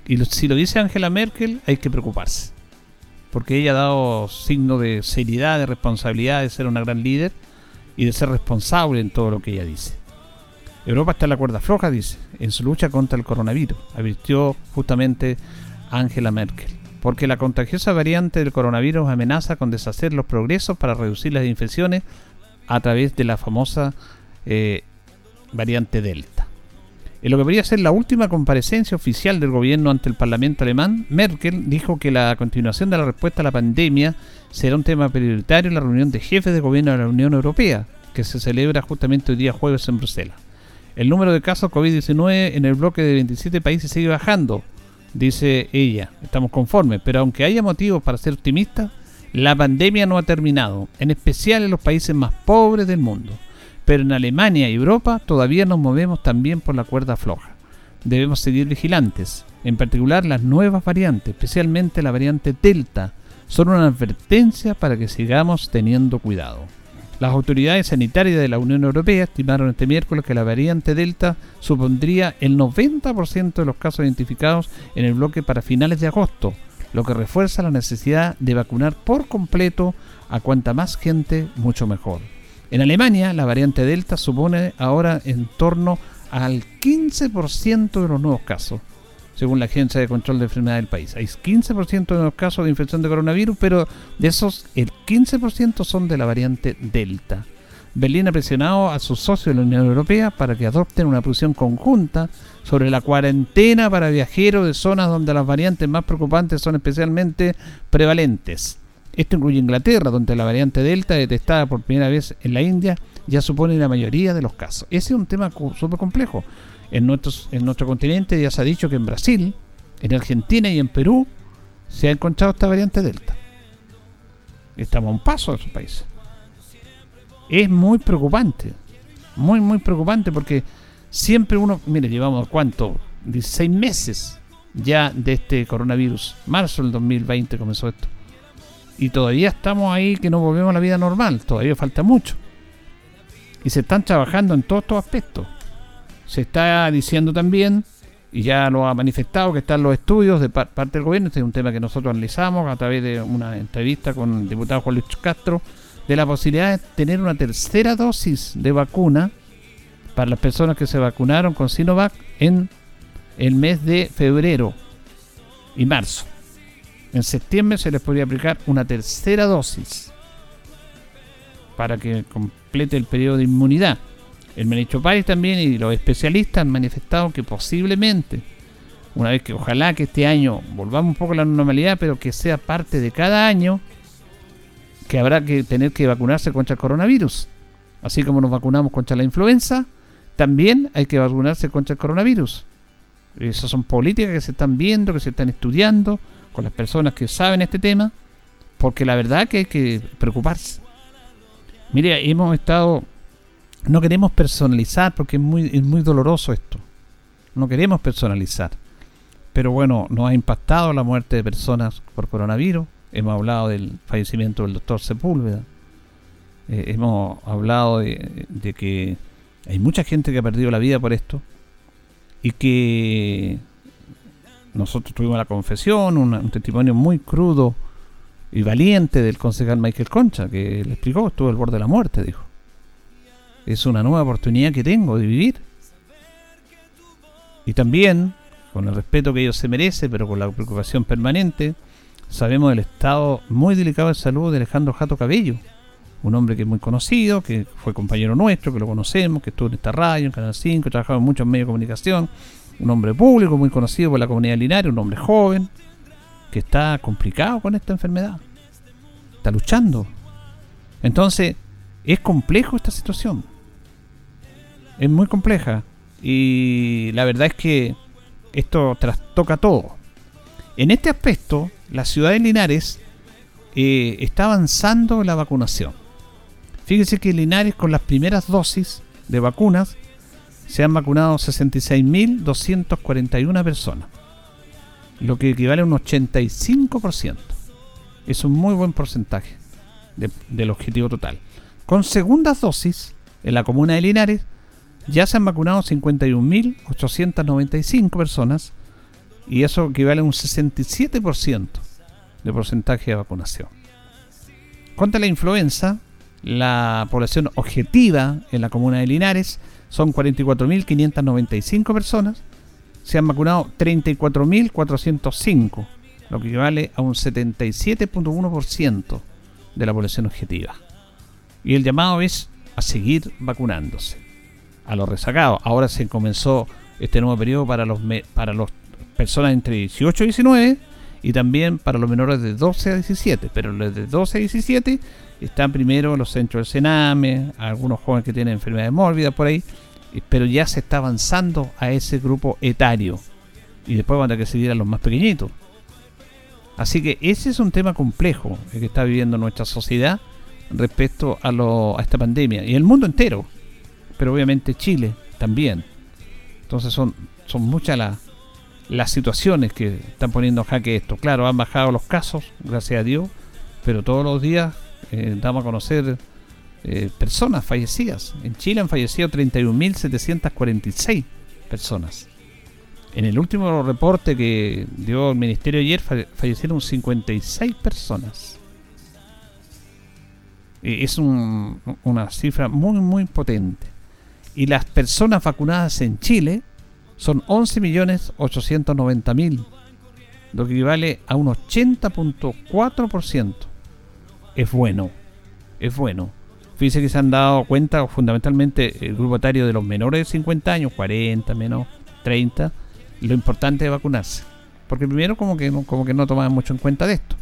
Y si lo dice Angela Merkel, hay que preocuparse. Porque ella ha dado signo de seriedad, de responsabilidad, de ser una gran líder y de ser responsable en todo lo que ella dice. Europa está en la cuerda floja, dice, en su lucha contra el coronavirus, advirtió justamente Angela Merkel. Porque la contagiosa variante del coronavirus amenaza con deshacer los progresos para reducir las infecciones a través de la famosa eh, variante Delta. En lo que podría ser la última comparecencia oficial del gobierno ante el Parlamento alemán, Merkel dijo que la continuación de la respuesta a la pandemia será un tema prioritario en la reunión de jefes de gobierno de la Unión Europea, que se celebra justamente hoy día jueves en Bruselas. El número de casos COVID-19 en el bloque de 27 países sigue bajando, dice ella. Estamos conformes, pero aunque haya motivos para ser optimistas, la pandemia no ha terminado, en especial en los países más pobres del mundo. Pero en Alemania y Europa todavía nos movemos también por la cuerda floja. Debemos seguir vigilantes, en particular las nuevas variantes, especialmente la variante Delta, son una advertencia para que sigamos teniendo cuidado. Las autoridades sanitarias de la Unión Europea estimaron este miércoles que la variante Delta supondría el 90% de los casos identificados en el bloque para finales de agosto, lo que refuerza la necesidad de vacunar por completo a cuanta más gente, mucho mejor. En Alemania, la variante Delta supone ahora en torno al 15% de los nuevos casos, según la Agencia de Control de Enfermedades del país. Hay 15% de los casos de infección de coronavirus, pero de esos el 15% son de la variante Delta. Berlín ha presionado a sus socios de la Unión Europea para que adopten una posición conjunta sobre la cuarentena para viajeros de zonas donde las variantes más preocupantes son especialmente prevalentes. Esto incluye Inglaterra, donde la variante Delta, detectada por primera vez en la India, ya supone la mayoría de los casos. Ese es un tema súper complejo en, nuestros, en nuestro continente ya se ha dicho que en Brasil, en Argentina y en Perú se ha encontrado esta variante Delta. Estamos a un paso de esos países. Es muy preocupante, muy, muy preocupante porque siempre uno, mire, llevamos cuánto, 16 meses ya de este coronavirus. Marzo del 2020 comenzó esto. Y todavía estamos ahí que no volvemos a la vida normal, todavía falta mucho. Y se están trabajando en todos estos aspectos. Se está diciendo también, y ya lo ha manifestado, que están los estudios de parte del gobierno, este es un tema que nosotros analizamos a través de una entrevista con el diputado Juan Luis Castro, de la posibilidad de tener una tercera dosis de vacuna para las personas que se vacunaron con Sinovac en el mes de febrero y marzo. En septiembre se les podría aplicar una tercera dosis para que complete el periodo de inmunidad. El ministro Páez también y los especialistas han manifestado que posiblemente, una vez que ojalá que este año volvamos un poco a la normalidad, pero que sea parte de cada año, que habrá que tener que vacunarse contra el coronavirus. Así como nos vacunamos contra la influenza, también hay que vacunarse contra el coronavirus. Esas son políticas que se están viendo, que se están estudiando con las personas que saben este tema, porque la verdad que hay que preocuparse. Mire, hemos estado no queremos personalizar porque es muy, es muy doloroso esto. No queremos personalizar. Pero bueno, nos ha impactado la muerte de personas por coronavirus. Hemos hablado del fallecimiento del doctor Sepúlveda. Eh, hemos hablado de, que hay mucha gente que ha perdido la vida por esto. Y que nosotros tuvimos la confesión, un testimonio muy crudo y valiente del concejal Michael Concha, que le explicó, estuvo al borde de la muerte, dijo es una nueva oportunidad que tengo de vivir. Y también, con el respeto que ellos se merecen, pero con la preocupación permanente, sabemos del estado muy delicado de salud de Alejandro Jato Cabello, un hombre que es muy conocido, que fue compañero nuestro, que lo conocemos, que estuvo en esta radio, en Canal 5, trabajaba en muchos medios de comunicación, un hombre público muy conocido por la comunidad linaria, un hombre joven, que está complicado con esta enfermedad, está luchando. Entonces, es complejo esta situación es muy compleja y la verdad es que esto trastoca todo. En este aspecto, la ciudad de Linares eh, está avanzando la vacunación. Fíjense que Linares con las primeras dosis de vacunas se han vacunado 66.241 personas, lo que equivale a un 85%. Es un muy buen porcentaje del objetivo total. Con segundas dosis, en la comuna de Linares ya se han vacunado 51.895 personas y eso equivale a un 67% de porcentaje de vacunación. Contra la influenza, la población objetiva en la comuna de Linares son 44.595 personas. Se han vacunado 34.405, lo que equivale a un 77.1% de la población objetiva. Y el llamado es a seguir vacunándose a los rezagados. Ahora se comenzó este nuevo periodo para los para las personas entre 18 y 19 y también para los menores de 12 a 17. Pero los de 12 a 17 están primero los centros del Sename, algunos jóvenes que tienen enfermedades mórbidas por ahí, pero ya se está avanzando a ese grupo etario. Y después van a que seguir a los más pequeñitos. Así que ese es un tema complejo que está viviendo nuestra sociedad respecto a, lo, a esta pandemia. Y el mundo entero. Pero obviamente Chile también. Entonces son, son muchas las, las situaciones que están poniendo en jaque esto. Claro, han bajado los casos, gracias a Dios, pero todos los días eh, damos a conocer eh, personas fallecidas. En Chile han fallecido 31.746 personas. En el último reporte que dio el ministerio ayer fallecieron 56 personas. Es una cifra muy, muy potente. Y las personas vacunadas en Chile son 11.890.000, lo que equivale a un 80.4%. Es bueno, es bueno. Fíjense que se han dado cuenta fundamentalmente el grupo etario de los menores de 50 años, 40 menos 30, lo importante de vacunarse. Porque primero como que no, como que no tomaban mucho en cuenta de esto.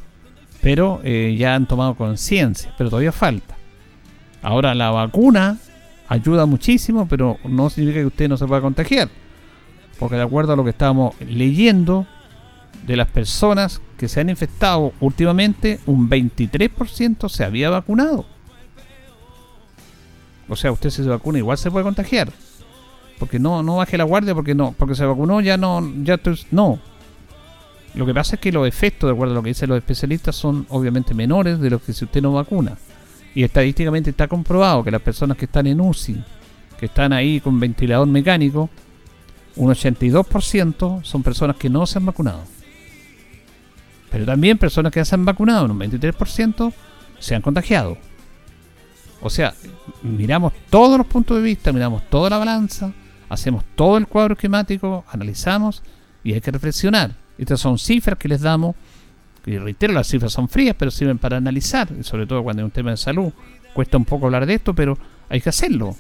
Pero eh, ya han tomado conciencia, pero todavía falta. Ahora la vacuna ayuda muchísimo, pero no significa que usted no se pueda contagiar. Porque de acuerdo a lo que estábamos leyendo, de las personas que se han infectado últimamente, un 23% se había vacunado. O sea, usted se vacuna igual se puede contagiar. Porque no, no baje la guardia porque no, porque se vacunó ya no, ya no. Lo que pasa es que los efectos, de acuerdo a lo que dicen los especialistas, son obviamente menores de los que si usted no vacuna. Y estadísticamente está comprobado que las personas que están en UCI, que están ahí con ventilador mecánico, un 82% son personas que no se han vacunado. Pero también personas que ya se han vacunado, un 23% se han contagiado. O sea, miramos todos los puntos de vista, miramos toda la balanza, hacemos todo el cuadro esquemático, analizamos y hay que reflexionar. Estas son cifras que les damos, y reitero, las cifras son frías, pero sirven para analizar, sobre todo cuando hay un tema de salud. Cuesta un poco hablar de esto, pero hay que hacerlo.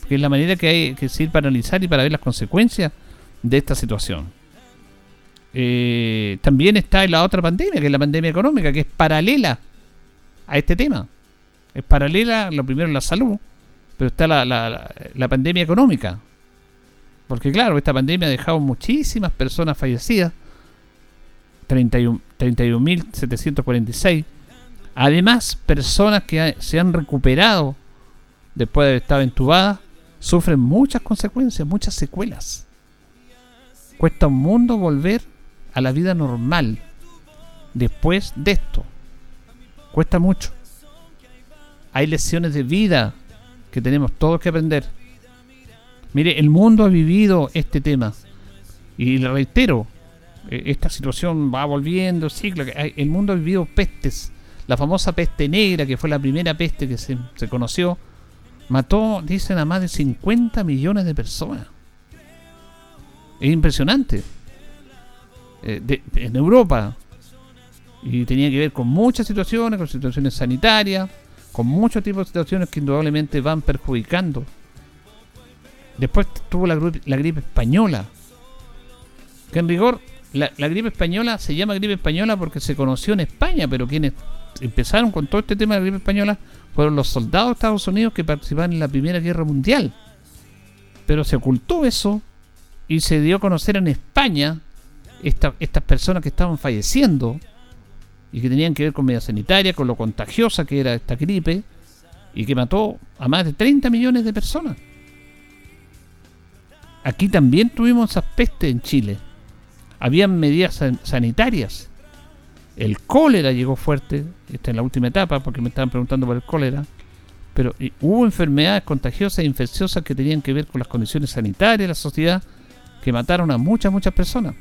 Porque es la manera que hay que seguir para analizar y para ver las consecuencias de esta situación. Eh, también está la otra pandemia, que es la pandemia económica, que es paralela a este tema. Es paralela, lo primero, la salud, pero está la, la, la pandemia económica, porque claro, esta pandemia ha dejado muchísimas personas fallecidas. 31.746. Además, personas que se han recuperado después de haber estado entubadas sufren muchas consecuencias, muchas secuelas. Cuesta un mundo volver a la vida normal después de esto. Cuesta mucho. Hay lecciones de vida que tenemos todos que aprender. Mire, el mundo ha vivido este tema. Y le reitero, esta situación va volviendo, ciclo. El mundo ha vivido pestes. La famosa peste negra, que fue la primera peste que se, conoció, mató, dicen, a más de 50 millones de personas. Es impresionante. Eh, en Europa. Y tenía que ver con muchas situaciones, con situaciones sanitarias, con muchos tipos de situaciones que indudablemente van perjudicando Después tuvo la, la gripe española. Que en rigor, la, gripe española se llama gripe española porque se conoció en España, pero quienes empezaron con todo este tema de la gripe española fueron los soldados de Estados Unidos que participaron en la Primera Guerra Mundial. Pero se ocultó eso y se dio a conocer en España estas personas que estaban falleciendo y que tenían que ver con media sanitaria, con lo contagiosa que era esta gripe y que mató a más de 30 millones de personas. Aquí también tuvimos esa peste en Chile. Habían medidas sanitarias. El cólera llegó fuerte, esta es la última etapa, porque me estaban preguntando por el cólera. Pero hubo enfermedades contagiosas e infecciosas que tenían que ver con las condiciones sanitarias de la sociedad que mataron a muchas, muchas personas.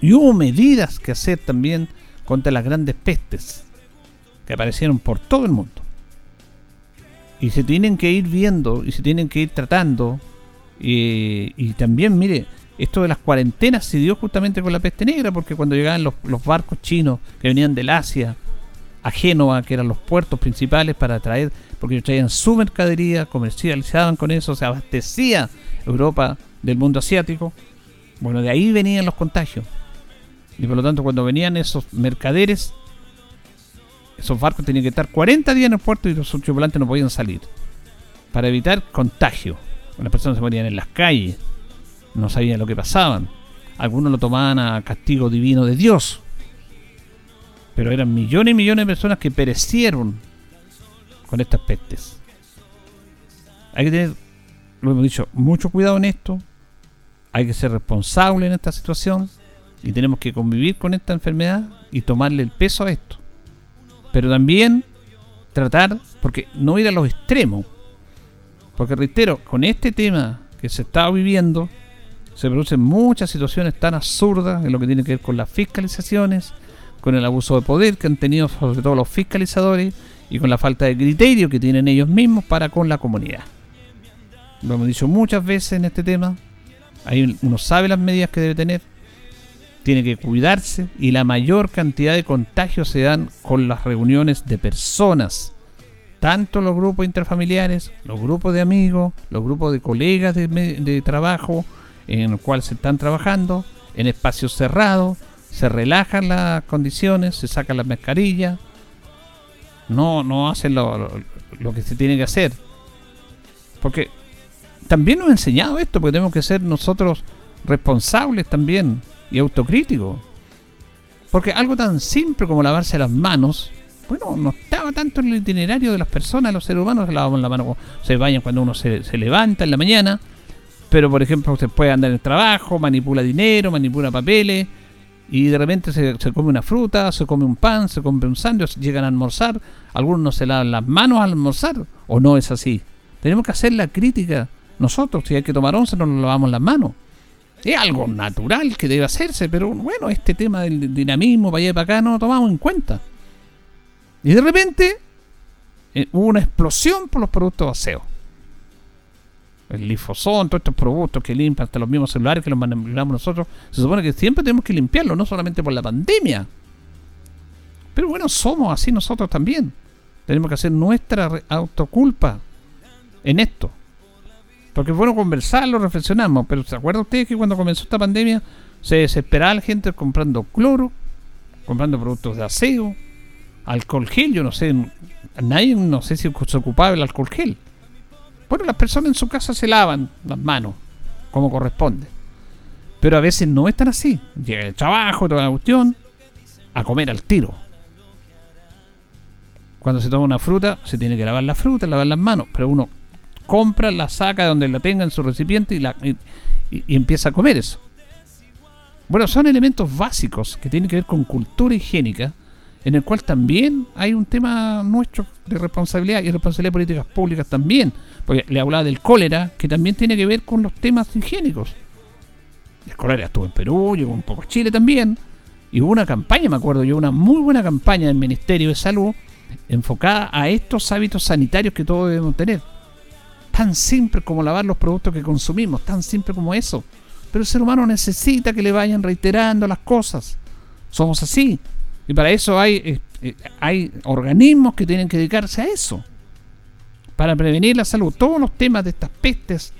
Y hubo medidas que hacer también contra las grandes pestes que aparecieron por todo el mundo. Y se tienen que ir viendo y se tienen que ir tratando y también, mire, esto de las cuarentenas se dio justamente con la peste negra, porque cuando llegaban los, barcos chinos que venían del Asia a Génova, que eran los puertos principales para traer, porque ellos traían su mercadería, comercializaban con eso, se abastecía Europa del mundo asiático. Bueno, de ahí venían los contagios. Y por lo tanto, cuando venían esos mercaderes, esos barcos tenían que estar 40 días en el puerto y los tripulantes no podían salir. Para evitar contagio. Las personas se morían en las calles, no sabían lo que pasaban. Algunos lo tomaban a castigo divino de Dios. Pero eran millones y millones de personas que perecieron con estas pestes. Hay que tener, lo hemos dicho, mucho cuidado en esto. Hay que ser responsable en esta situación. Y tenemos que convivir con esta enfermedad y tomarle el peso a esto. Pero también tratar, porque no ir a los extremos. Porque reitero, con este tema que se está viviendo, se producen muchas situaciones tan absurdas en lo que tiene que ver con las fiscalizaciones, con el abuso de poder que han tenido sobre todo los fiscalizadores y con la falta de criterio que tienen ellos mismos para con la comunidad. Lo hemos dicho muchas veces en este tema. Ahí uno sabe las medidas que debe tener, tiene que cuidarse y la mayor cantidad de contagios se dan con las reuniones de personas. Tanto los grupos interfamiliares, los grupos de amigos, los grupos de colegas de, de trabajo, en el cual se están trabajando, en espacios cerrados, se relajan las condiciones, se sacan las mascarillas, no, no hacen lo, lo, que se tiene que hacer. Porque también nos ha enseñado esto, porque tenemos que ser nosotros responsables también y autocríticos. Porque algo tan simple como lavarse las manos, bueno, no estaba tanto en el itinerario de las personas, los seres humanos se lavaban la mano, se bañan cuando uno se, se levanta en la mañana, pero por ejemplo usted puede andar en el trabajo, manipula dinero, manipula papeles y de repente se, come una fruta, se come un pan, se come un sándwich, llegan a almorzar, algunos no se lavan las manos al almorzar o no es así. Tenemos que hacer la crítica nosotros, si hay que tomar once no nos lavamos las manos. Es algo natural que debe hacerse, pero bueno, este tema del dinamismo para allá y para acá no lo tomamos en cuenta. Y de repente eh, hubo una explosión por los productos de aseo el lifosón, todos estos productos que limpian hasta los mismos celulares que los manipulamos nosotros, se supone que siempre tenemos que limpiarlo, no solamente por la pandemia. Pero bueno, somos así nosotros también. Tenemos que hacer nuestra autoculpa en esto. Porque es bueno conversarlo, reflexionamos. Pero ¿se acuerdan ustedes que cuando comenzó esta pandemia se desesperaba la gente comprando cloro, comprando productos de aseo, alcohol gel? Yo no sé, nadie no sé si se ocupaba del alcohol gel. Bueno, las personas en su casa se lavan las manos, como corresponde. Pero a veces no están así. Llega el trabajo, toda la cuestión, a comer al tiro. Cuando se toma una fruta, se tiene que lavar la fruta, lavar las manos. Pero uno compra, la saca de donde la tenga en su recipiente y, la, y empieza a comer eso. Bueno, son elementos básicos que tienen que ver con cultura higiénica en el cual también hay un tema nuestro de responsabilidad y responsabilidad de políticas públicas también, porque le hablaba del cólera, que también tiene que ver con los temas higiénicos. El cólera estuvo en Perú, llegó un poco a Chile también, y hubo una campaña, me acuerdo yo, una muy buena campaña del Ministerio de Salud enfocada a estos hábitos sanitarios que todos debemos tener. Tan simple como lavar los productos que consumimos, tan simple como eso. Pero el ser humano necesita que le vayan reiterando las cosas. Somos así, y para eso hay, eh, eh, hay organismos que tienen que dedicarse a eso. Para prevenir la salud. Todos los temas de estas pestes,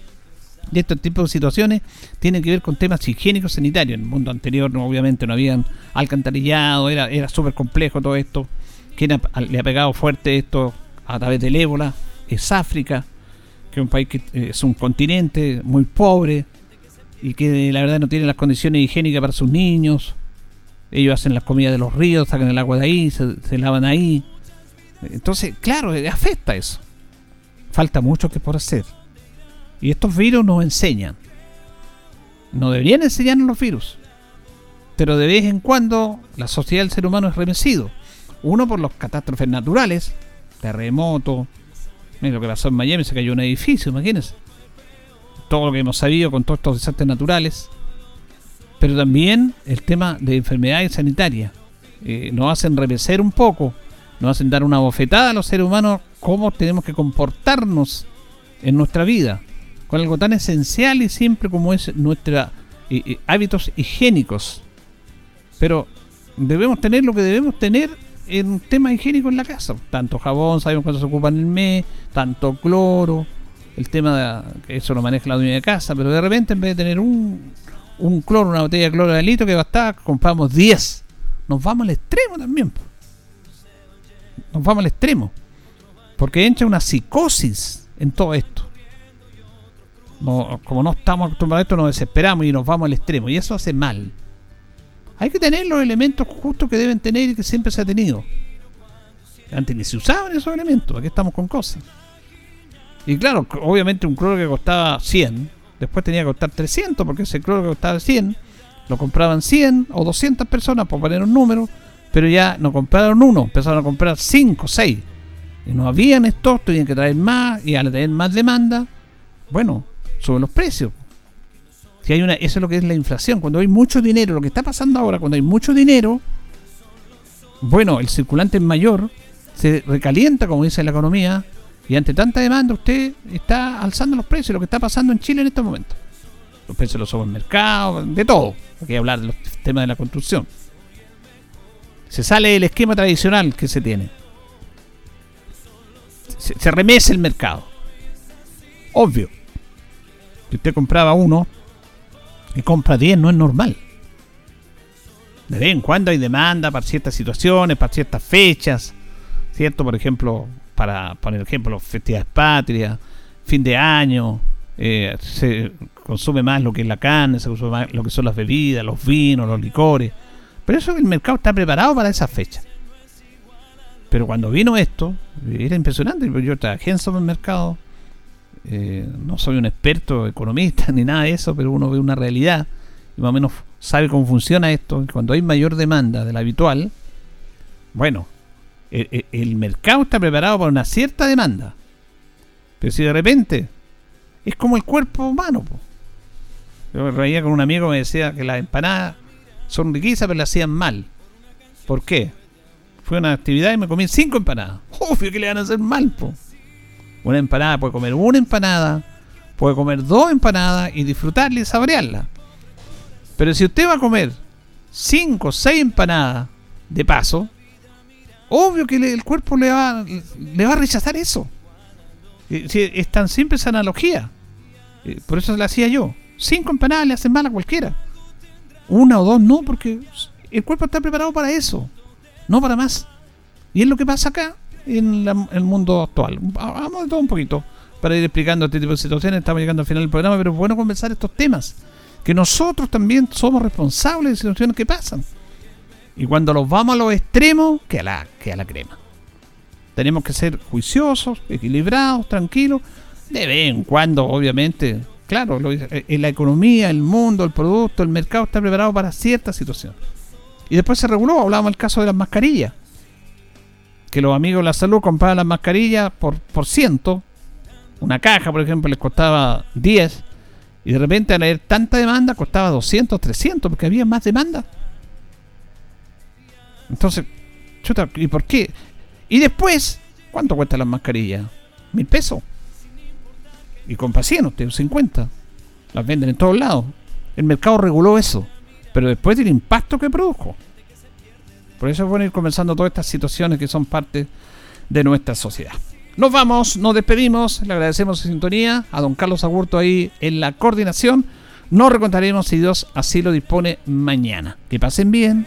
de estos tipos de situaciones, tienen que ver con temas higiénicos sanitarios. En el mundo anterior, obviamente, no habían alcantarillado, era, era súper complejo todo esto. Quien le ha pegado fuerte esto a través del ébola es África, que es un país que eh, es un continente muy pobre y que la verdad no tiene las condiciones higiénicas para sus niños ellos hacen las comidas de los ríos, sacan el agua de ahí, se, lavan ahí. Entonces, claro, eh, afecta eso. Falta mucho que por hacer. Y estos virus nos enseñan. No deberían enseñarnos los virus. Pero de vez en cuando la sociedad del ser humano es remecido. Uno por las catástrofes naturales, terremoto. Mira lo que pasó en Miami, se cayó un edificio, imagínense. Todo lo que hemos sabido con todos estos desastres naturales pero también el tema de enfermedades sanitarias. Eh, nos hacen revecer un poco, nos hacen dar una bofetada a los seres humanos cómo tenemos que comportarnos en nuestra vida, con algo tan esencial y simple como es nuestros eh, eh, hábitos higiénicos. Pero debemos tener lo que debemos tener en temas higiénicos en la casa. Tanto jabón, sabemos cuánto se ocupa en el mes, tanto cloro, el tema de que eso lo maneja la dueña de casa, pero de repente en vez de tener un, un cloro, una botella de cloro de litro que bastaba, compramos 10. Nos vamos al extremo también. Nos vamos al extremo. Porque entra una psicosis en todo esto. Como no estamos acostumbrados a esto, nos desesperamos y nos vamos al extremo. Y eso hace mal. Hay que tener los elementos justos que deben tener y que siempre se ha tenido. Antes ni se usaban esos elementos. Aquí estamos con cosas. Y claro, obviamente un cloro que costaba 100, después tenía que costar 300, porque ese cloro costaba 100, lo compraban 100 o 200 personas, por poner un número, pero ya no compraron uno, empezaron a comprar 5, 6. Y no habían stock, tenían que traer más, y al tener más demanda, bueno, suben los precios. Si hay una, eso es lo que es la inflación. Cuando hay mucho dinero, lo que está pasando ahora, cuando hay mucho dinero, bueno, el circulante es mayor, se recalienta, como dice la economía, y ante tanta demanda usted está alzando los precios, lo que está pasando en Chile en este momento. Los precios de los supermercados, de todo. Hay que hablar de los temas de la construcción. Se sale del esquema tradicional que se tiene. Se, se el mercado. Obvio. Si usted compraba uno y compra 10 no es normal. De vez en cuando hay demanda para ciertas situaciones, para ciertas fechas, ¿cierto? Por ejemplo, para poner ejemplo, festividades patrias, fin de año, eh, se consume más lo que es la carne, se consume más lo que son las bebidas, los vinos, los licores. Pero eso el mercado está preparado para esa fecha. Pero cuando vino esto, era impresionante. Yo trabajé en supermercado, eh, no soy un experto economista ni nada de eso, pero uno ve una realidad y más o menos sabe cómo funciona esto. Cuando hay mayor demanda de la habitual, bueno, el, mercado está preparado para una cierta demanda. Pero si de repente es como el cuerpo humano. Yo me reía con un amigo que me decía que las empanadas son riquísimas, pero las hacían mal. ¿Por qué? Fue una actividad y me comí cinco empanadas. Obvio que le van a hacer mal, po. Una empanada puede comer una empanada, puede comer dos empanadas y disfrutarla y saborearla. Pero si usted va a comer cinco o seis empanadas de paso, obvio que le- el cuerpo le va, le va a rechazar eso. Eh, es tan simple esa analogía. Eh, Por eso la hacía yo. Cinco empanadas le hacen mal a cualquiera. Una o dos no, porque el cuerpo está preparado para eso, no para más. Y es lo que pasa acá en la- el mundo actual. Vamos de todo un poquito para ir explicando este tipo de situaciones. Estamos llegando al final del programa, pero es bueno conversar estos temas. Que nosotros también somos responsables de situaciones que pasan. Y cuando los vamos a los extremos, que a la, que a la crema. Tenemos que ser juiciosos, equilibrados, tranquilos. De vez en cuando, obviamente, claro, lo- eh, en la economía, el mundo, el producto, el mercado está preparado para cierta situación. Y después se reguló, hablábamos del caso de las mascarillas. Que los amigos de la salud compraban las mascarillas por, por ciento. Una caja, por ejemplo, les costaba 10. Y de repente al haber tanta demanda costaba 200, 300, porque había más demanda. Entonces, chuta, ¿y por qué? Y después, ¿cuánto cuestan las mascarillas? Mil pesos. Y compra 100, usted 50. Las venden en todos lados. El mercado reguló eso. Pero después del impacto que produjo. Por eso es bueno ir comenzando todas estas situaciones que son parte de nuestra sociedad. Nos vamos, nos despedimos, le agradecemos su sintonía a don Carlos Agurto ahí en la coordinación. Nos recontaremos si Dios así lo dispone mañana. Que pasen bien.